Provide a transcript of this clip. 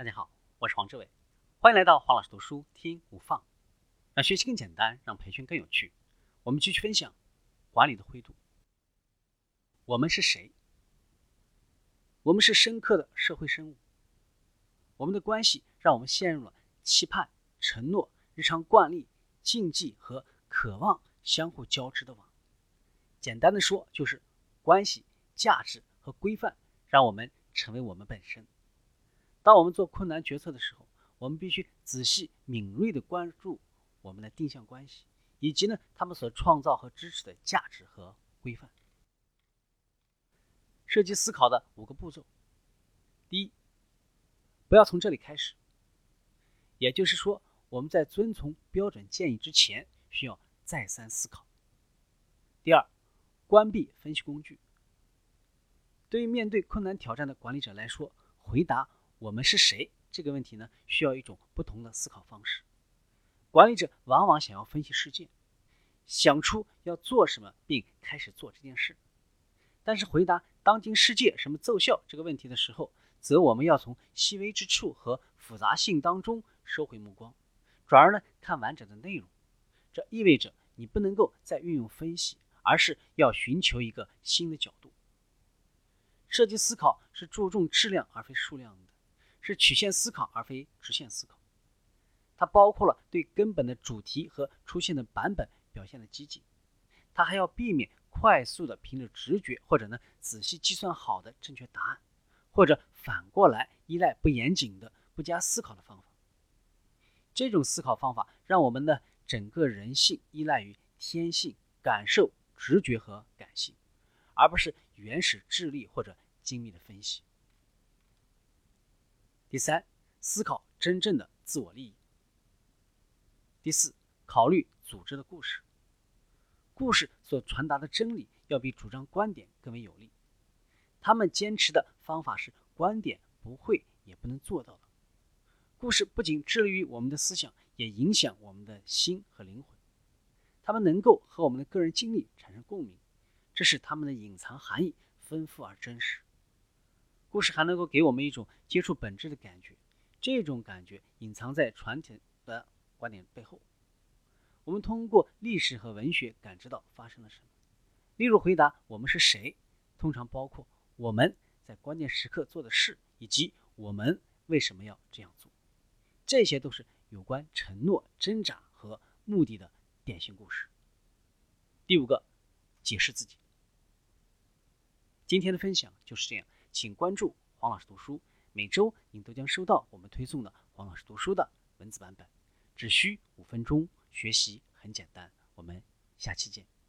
大家好，我是黄志伟，欢迎来到黄老师读书听无放，让学习更简单，让培训更有趣。我们继续分享管理的灰度。我们是谁？我们是深刻的社会生物。我们的关系让我们陷入了期盼、承诺、日常惯例、禁忌和渴望相互交织的网。简单的说，就是关系、价值和规范让我们成为我们本身。当我们做困难决策的时候，我们必须仔细敏锐地关注我们的定向关系，以及呢他们所创造和支持的价值和规范。设计思考的五个步骤：第一，不要从这里开始，也就是说，我们在遵从标准建议之前，需要再三思考。第二，关闭分析工具。对于面对困难挑战的管理者来说，回答。我们是谁？这个问题呢，需要一种不同的思考方式。管理者往往想要分析事件，想出要做什么，并开始做这件事。但是回答当今世界什么奏效这个问题的时候，则我们要从细微之处和复杂性当中收回目光，转而呢看完整的内容。这意味着你不能够再运用分析，而是要寻求一个新的角度。设计思考是注重质量而非数量的。是曲线思考而非直线思考，它包括了对根本的主题和出现的版本表现的积极，它还要避免快速的凭着直觉或者呢仔细计算好的正确答案，或者反过来依赖不严谨的不加思考的方法。这种思考方法让我们的整个人性依赖于天性、感受、直觉和感性，而不是原始智力或者精密的分析。第三，思考真正的自我利益。第四，考虑组织的故事。故事所传达的真理要比主张观点更为有力。他们坚持的方法是观点不会也不能做到的。故事不仅致力于我们的思想，也影响我们的心和灵魂。他们能够和我们的个人经历产生共鸣，这是他们的隐藏含义丰富而真实。故事还能够给我们一种接触本质的感觉，这种感觉隐藏在传统的观点背后。我们通过历史和文学感知到发生了什么。例如，回答“我们是谁”，通常包括我们在关键时刻做的事，以及我们为什么要这样做。这些都是有关承诺、挣扎和目的的典型故事。第五个，解释自己。今天的分享就是这样。请关注黄老师读书，每周您都将收到我们推送的黄老师读书的文字版本，只需五分钟，学习很简单。我们下期见。